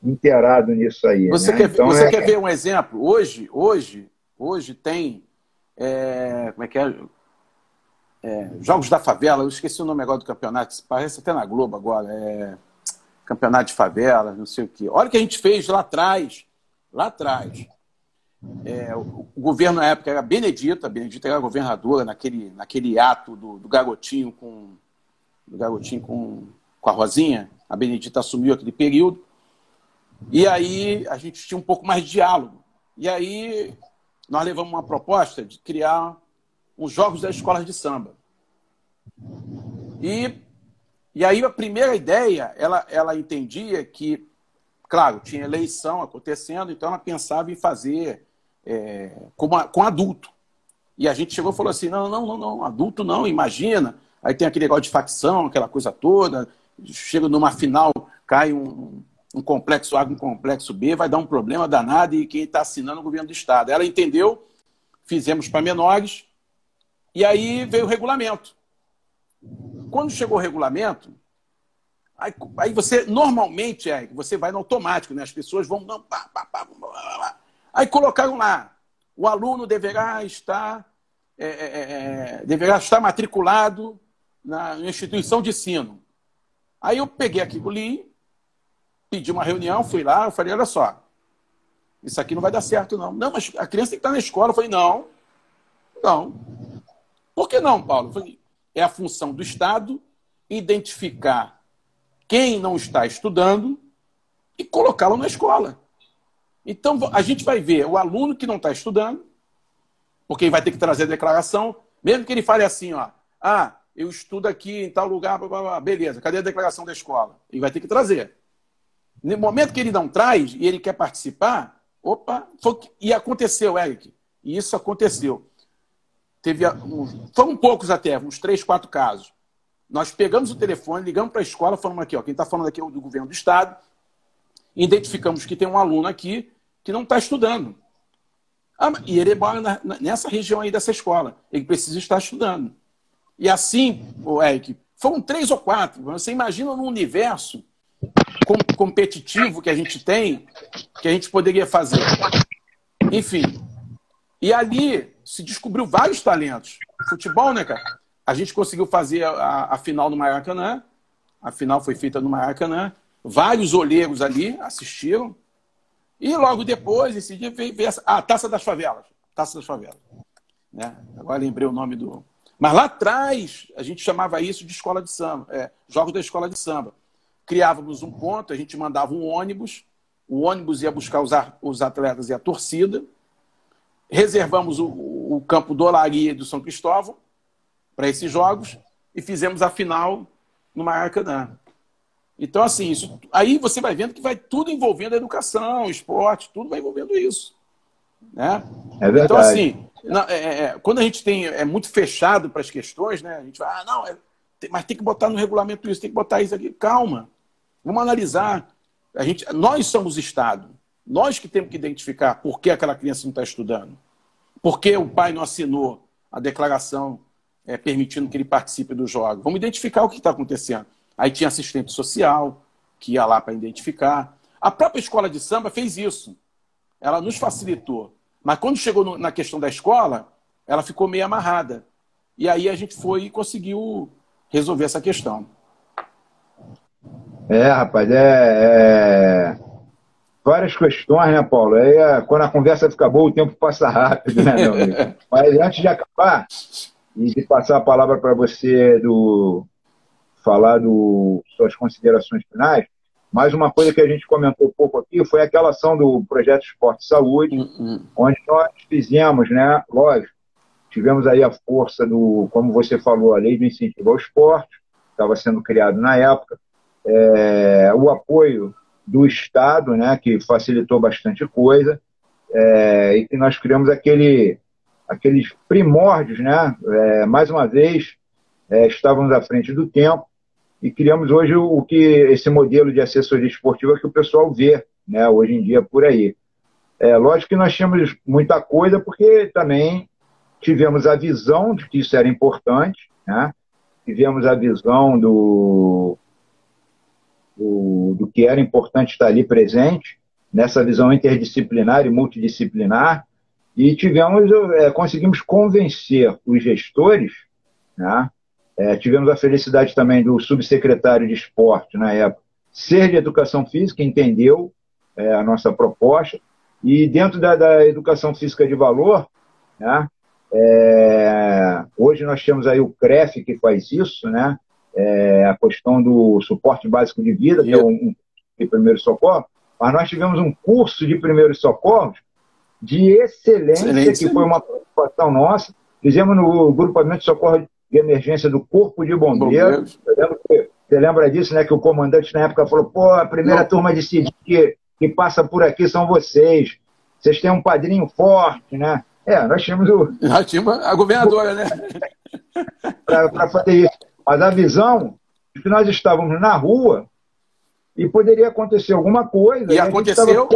inteirado nisso aí. Você, né? quer, então, você é... quer ver um exemplo? Hoje, hoje, hoje tem. É, como é que é? é? Jogos da Favela, eu esqueci o nome agora do campeonato, parece até na Globo agora. É, campeonato de favela, não sei o quê. Olha o que a gente fez lá atrás. Lá atrás. É, o, governo na época era Benedita, a Benedita era governadora naquele, naquele ato do, do garotinho com do garotinho com, com a Rosinha. A Benedita assumiu aquele período. E aí a gente tinha um pouco mais de diálogo. E aí nós levamos uma proposta de criar os jogos das escolas de samba. E, e aí a primeira ideia, ela, ela entendia que, claro, tinha eleição acontecendo, então ela pensava em fazer é, com, com adulto. E a gente chegou e falou assim: não, não, não, não, adulto não, imagina. Aí tem aquele negócio de facção, aquela coisa toda. Chega numa final, cai um, um complexo A um complexo B, vai dar um problema danado e quem está assinando é o governo do Estado. Ela entendeu, fizemos para menores, e aí veio o regulamento. Quando chegou o regulamento, aí, aí você, normalmente, é, você vai no automático, né? as pessoas vão. Pá, pá, pá, Aí colocaram lá, o aluno deverá estar, é, é, é, é deverá estar matriculado na instituição de ensino. Aí eu peguei aquilo ali, pedi uma reunião, fui lá, eu falei, olha só, isso aqui não vai dar certo, não. Não, mas a criança tem que estar na escola. Eu falei, não, não. Por que não, Paulo? Eu falei, é a função do Estado identificar quem não está estudando e colocá-lo na escola. Então, a gente vai ver o aluno que não está estudando, porque ele vai ter que trazer a declaração, mesmo que ele fale assim, ó, ah, eu estudo aqui em tal lugar, blá, blá, blá. beleza, cadê a declaração da escola? Ele vai ter que trazer. No momento que ele não traz e ele quer participar, opa, foi, e aconteceu, Eric, e isso aconteceu. Teve, foram poucos até, uns três, quatro casos. Nós pegamos o telefone, ligamos para a escola, falamos aqui, ó, quem está falando aqui é o do governo do estado, identificamos que tem um aluno aqui que não está estudando. Ah, e ele mora na, nessa região aí dessa escola. Ele precisa estar estudando. E assim, o Eric, foram três ou quatro. Você imagina num universo com, competitivo que a gente tem, que a gente poderia fazer. Enfim. E ali se descobriu vários talentos. Futebol, né, cara? A gente conseguiu fazer a, a final no Maracanã. A final foi feita no Maracanã. Vários olheiros ali assistiram. E logo depois, esse dia, veio, veio a, a Taça das Favelas. Taça das Favelas. Né? Agora lembrei o nome do. Mas lá atrás, a gente chamava isso de escola de samba, é, jogos da escola de samba. Criávamos um ponto, a gente mandava um ônibus, o ônibus ia buscar os, os atletas e a torcida, reservamos o, o campo do Olaria e do São Cristóvão para esses jogos e fizemos a final no Maracanã. Então, assim, isso, aí você vai vendo que vai tudo envolvendo a educação, esporte, tudo vai envolvendo isso. Né? É verdade. Então, assim, é, é, é, quando a gente tem, é muito fechado para as questões, né? A gente vai, ah, não, é, tem, mas tem que botar no regulamento isso, tem que botar isso aqui. Calma, vamos analisar. A gente, nós somos Estado. Nós que temos que identificar por que aquela criança não está estudando. Por que o pai não assinou a declaração é, permitindo que ele participe do jogo. Vamos identificar o que está acontecendo. Aí tinha assistente social, que ia lá para identificar. A própria escola de samba fez isso. Ela nos facilitou. Mas quando chegou no, na questão da escola, ela ficou meio amarrada. E aí a gente foi e conseguiu resolver essa questão. É, rapaz, é, é... várias questões, né, Paulo? Aí, é, quando a conversa fica boa, o tempo passa rápido, né, meu amigo? *laughs* Mas antes de acabar e de passar a palavra para você do falar do suas considerações finais, mais uma coisa que a gente comentou pouco aqui foi aquela ação do projeto Esporte e Saúde, uhum. onde nós fizemos, né, lógico, tivemos aí a força do, como você falou, a lei do incentivo ao esporte, estava sendo criado na época, é, o apoio do Estado, né, que facilitou bastante coisa, é, e que nós criamos aquele, aqueles primórdios, né, é, mais uma vez, é, estávamos à frente do tempo, e criamos hoje o, o que esse modelo de assessoria esportiva que o pessoal vê né, hoje em dia por aí. É, lógico que nós tínhamos muita coisa, porque também tivemos a visão de que isso era importante, né? tivemos a visão do, do, do, que era importante estar ali presente, nessa visão interdisciplinar e multidisciplinar, e tivemos, é, conseguimos convencer os gestores, né? é, tivemos a felicidade também do subsecretário de esporte na época, ser de educação física, entendeu é, a nossa proposta, e dentro da, da educação física de valor, né, é, hoje nós temos aí o CREF que faz isso, né? É, a questão do suporte básico de vida, que é um, um de primeiro socorro, mas nós tivemos um curso de primeiros socorros de excelência, excelência, que foi uma preocupação nossa. Fizemos no grupamento de socorro de emergência do Corpo de Bombeiros. Você lembra disso, né? Que o comandante na época falou: pô, a primeira Não. turma de CID que, que passa por aqui são vocês. Vocês têm um padrinho forte, né? É, nós tínhamos o. Nós tínhamos a governadora, né? *laughs* Para fazer isso. Mas a visão de que nós estávamos na rua e poderia acontecer alguma coisa. E, aconteceu.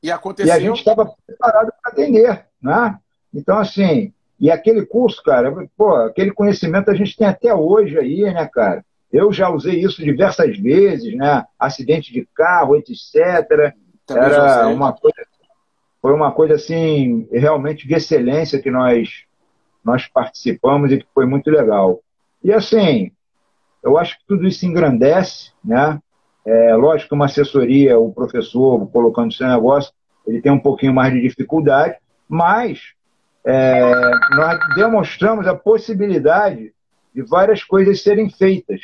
E aconteceu. E a gente estava preparado para atender, né? Então, assim, e aquele curso, cara, pô, aquele conhecimento a gente tem até hoje aí, né, cara? Eu já usei isso diversas vezes, né? Acidente de carro, etc. Também Era uma coisa foi uma coisa assim realmente de excelência que nós nós participamos e que foi muito legal. E assim, eu acho que tudo isso engrandece, né? É, lógico que uma assessoria, o professor colocando seu negócio, ele tem um pouquinho mais de dificuldade, mas é, nós demonstramos a possibilidade de várias coisas serem feitas,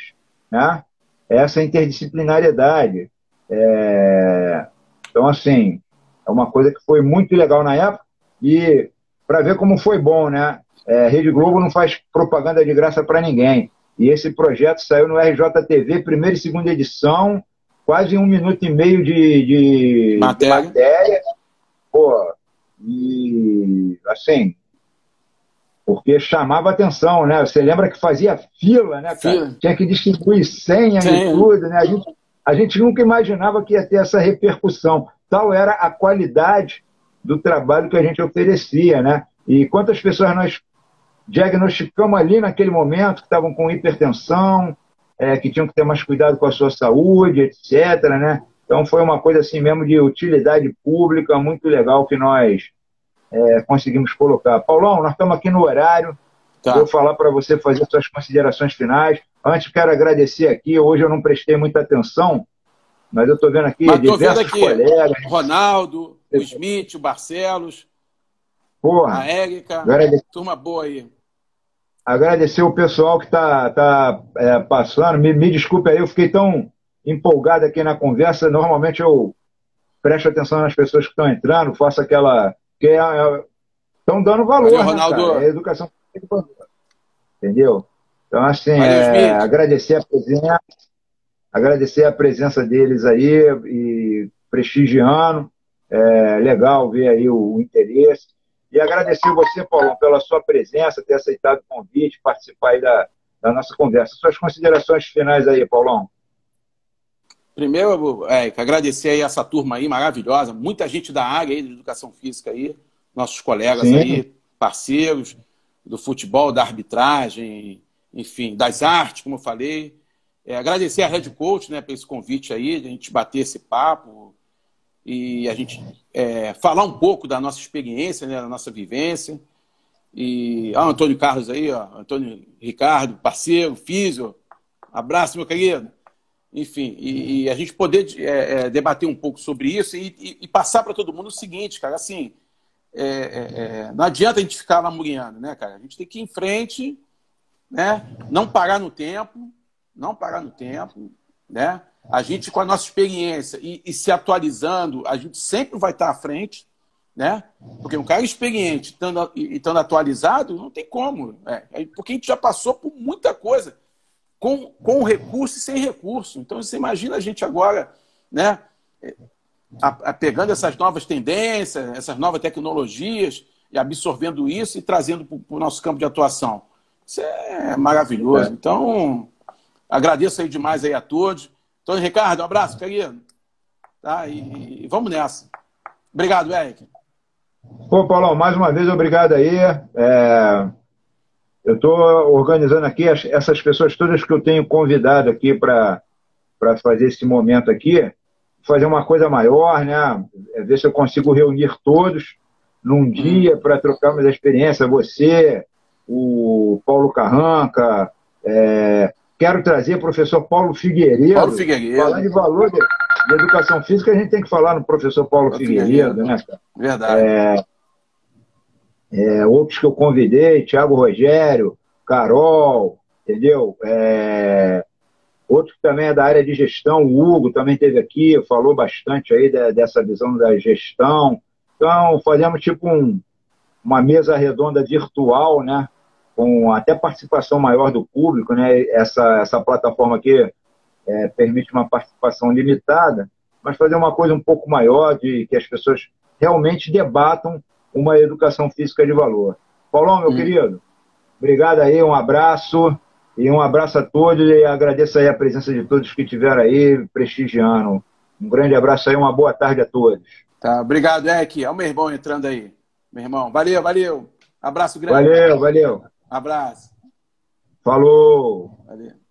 né? Essa interdisciplinariedade. É, então, assim, é uma coisa que foi muito legal na época e para ver como foi bom, né? É, Rede Globo não faz propaganda de graça para ninguém. E esse projeto saiu no RJTV, primeira e segunda edição, quase um minuto e meio de, de matéria. De matéria. Pô, e assim, porque chamava atenção, né? Você lembra que fazia fila, né, cara? Tinha que distribuir senha Sim. e tudo, né? A gente, a gente nunca imaginava que ia ter essa repercussão. Tal era a qualidade do trabalho que a gente oferecia, né? E quantas pessoas nós diagnosticamos ali naquele momento que estavam com hipertensão, é, que tinham que ter mais cuidado com a sua saúde, etc, né? Então foi uma coisa assim mesmo de utilidade pública muito legal que nós é, conseguimos colocar. Paulão, nós estamos aqui no horário. Tá. Vou falar para você fazer suas considerações finais. Antes, quero agradecer aqui. Hoje eu não prestei muita atenção, mas eu estou vendo aqui mas diversos vendo aqui, colegas. Ronaldo, o Smith, o Barcelos, Porra, a Érica, agradecer, turma boa aí. Agradecer o pessoal que está tá, é, passando. Me, me desculpe aí, eu fiquei tão empolgado aqui na conversa. Normalmente eu presto atenção nas pessoas que estão entrando, faço aquela. que estão é, dando valor, Valeu, né, Ronaldo. Cara? É educação Entendeu? Então, assim, é, agradecer a presença agradecer a presença deles aí e prestigiando. É legal ver aí o, o interesse. E agradecer você, Paulo, pela sua presença, ter aceitado o convite, participar aí da, da nossa conversa. Suas considerações finais aí, Paulão. Primeiro, é, agradecer aí essa turma aí maravilhosa, muita gente da área aí de educação física aí, nossos colegas Sim. aí, parceiros. do futebol, da arbitragem, enfim, das artes, como eu falei. É, agradecer a Red Coach né, por esse convite aí, de a gente bater esse papo e a gente é, falar um pouco da nossa experiência, né, da nossa vivência. E ó, Antônio Carlos aí, ó, Antônio Ricardo, parceiro, físio. Abraço, meu querido. Enfim, e, e a gente poder é, é, debater um pouco sobre isso e, e, e passar para todo mundo o seguinte, cara, assim, é, é, é, não adianta a gente ficar lamuriando, né, cara? A gente tem que ir em frente, né? Não parar no tempo, não parar no tempo, né? A gente, com a nossa experiência e, e se atualizando, a gente sempre vai estar à frente, né? Porque um cara experiente estando, e estando atualizado, não tem como. É, é, porque a gente já passou por muita coisa, com, com recurso e sem recurso. Então, você imagina a gente agora, né? A, a, pegando essas novas tendências, essas novas tecnologias, e absorvendo isso e trazendo para o nosso campo de atuação. Isso é maravilhoso. É. Então, agradeço aí demais aí a todos. Tony Ricardo, um abraço, querido. Tá? E, e vamos nessa. Obrigado, Eric. Pô, Paulão, mais uma vez, obrigado aí. É... Eu estou organizando aqui essas pessoas todas que eu tenho convidado aqui para fazer esse momento aqui, fazer uma coisa maior, né? É ver se eu consigo reunir todos num dia para trocar uma experiência. Você, o Paulo Carranca, é... quero trazer o professor Paulo Figueiredo. Paulo Figueiredo. Falar de valor de de educação física, a gente tem que falar no professor Paulo Figueiredo, né, cara? Verdade. É, é, outros que eu convidei, Tiago Rogério, Carol, entendeu? É, outro que também é da área de gestão, o Hugo também teve aqui, falou bastante aí de, dessa visão da gestão. Então, fazemos tipo um, uma mesa redonda virtual, né? Com até participação maior do público, né? Essa, essa plataforma aqui é, permite uma participação limitada, mas fazer uma coisa um pouco maior, de que as pessoas realmente debatam uma educação física de valor. Paulão, meu hum. querido, obrigado aí, um abraço e um abraço a todos e agradeço aí a presença de todos que estiveram aí prestigiando. Um grande abraço aí, uma boa tarde a todos. Tá, obrigado, Eck. É o meu irmão entrando aí. Meu irmão, valeu, valeu. Abraço grande. Valeu, valeu. Abraço. Falou. Valeu.